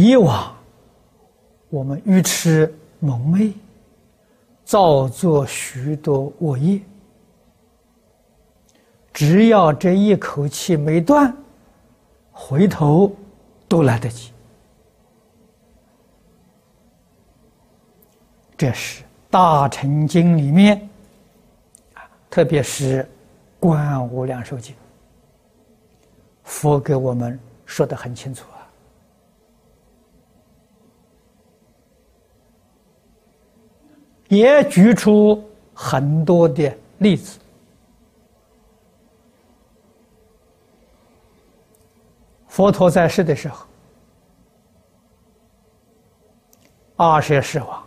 以往我们愚痴蒙昧，造作许多恶业，只要这一口气没断，回头都来得及。这是《大乘经》里面，特别是《观无量寿经》，佛给我们说的很清楚啊，也举出很多的例子。佛陀在世的时候，二十世王。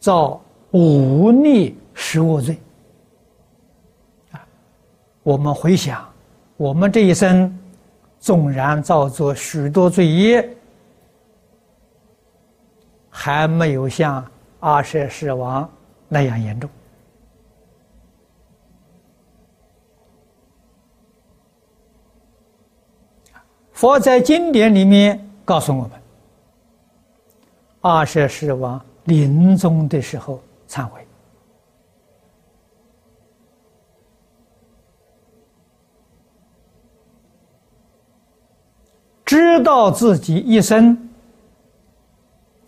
造五逆十恶罪啊！我们回想，我们这一生纵然造作许多罪业，还没有像阿舍世王那样严重。佛在经典里面告诉我们，阿舍世王。临终的时候忏悔，知道自己一生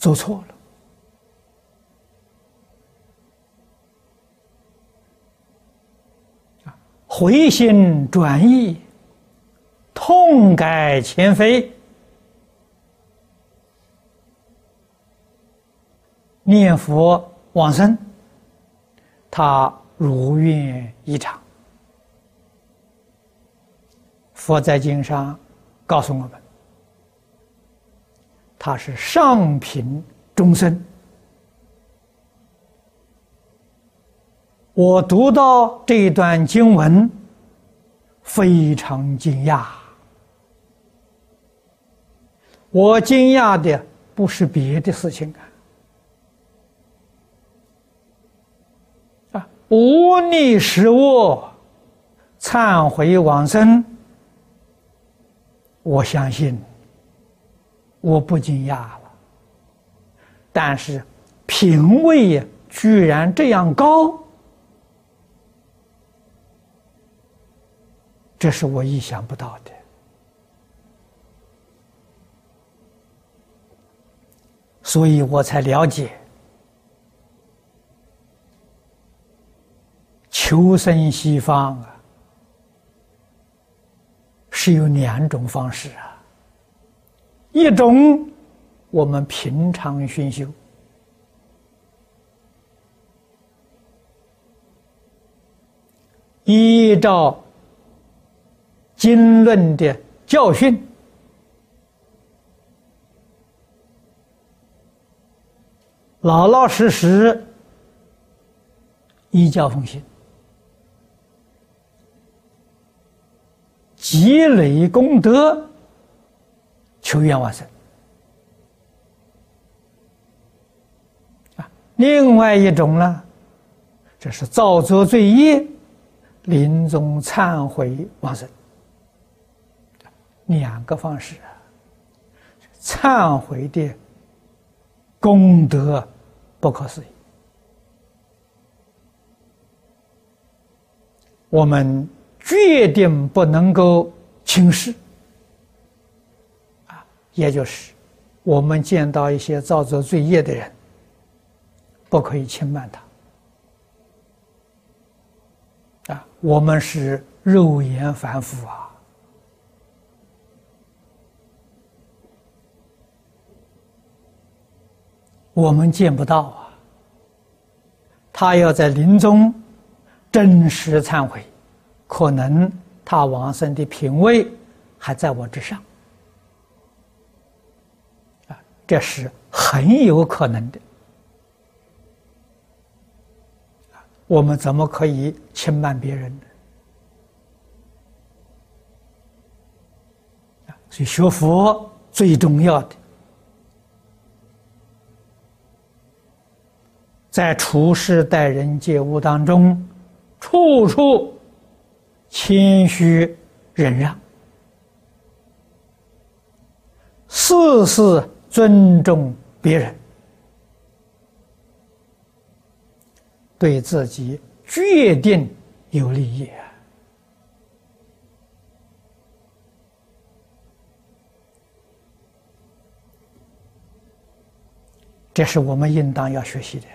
做错了，回心转意，痛改前非。念佛往生，他如愿以偿。佛在经上告诉我们，他是上品众生。我读到这段经文，非常惊讶。我惊讶的不是别的事情啊。啊无逆失恶，忏悔往生。我相信，我不惊讶了。但是品位居然这样高，这是我意想不到的。所以我才了解。求生西方啊，是有两种方式啊。一种，我们平常熏修，依照经论的教训，老老实实依教奉行。积累功德，求愿往生。啊，另外一种呢，这是造作罪业，临终忏悔往生。两个方式，忏悔的功德不可思议。我们。决定不能够轻视！也就是我们见到一些造作罪业的人，不可以轻慢他啊！我们是肉眼凡夫啊，我们见不到啊。他要在临终真实忏悔。可能他往生的品位还在我之上，这是很有可能的。我们怎么可以轻慢别人呢？所以学佛最重要的，在处世待人接物当中，处处。谦虚忍让，事事尊重别人，对自己决定有利益。这是我们应当要学习的。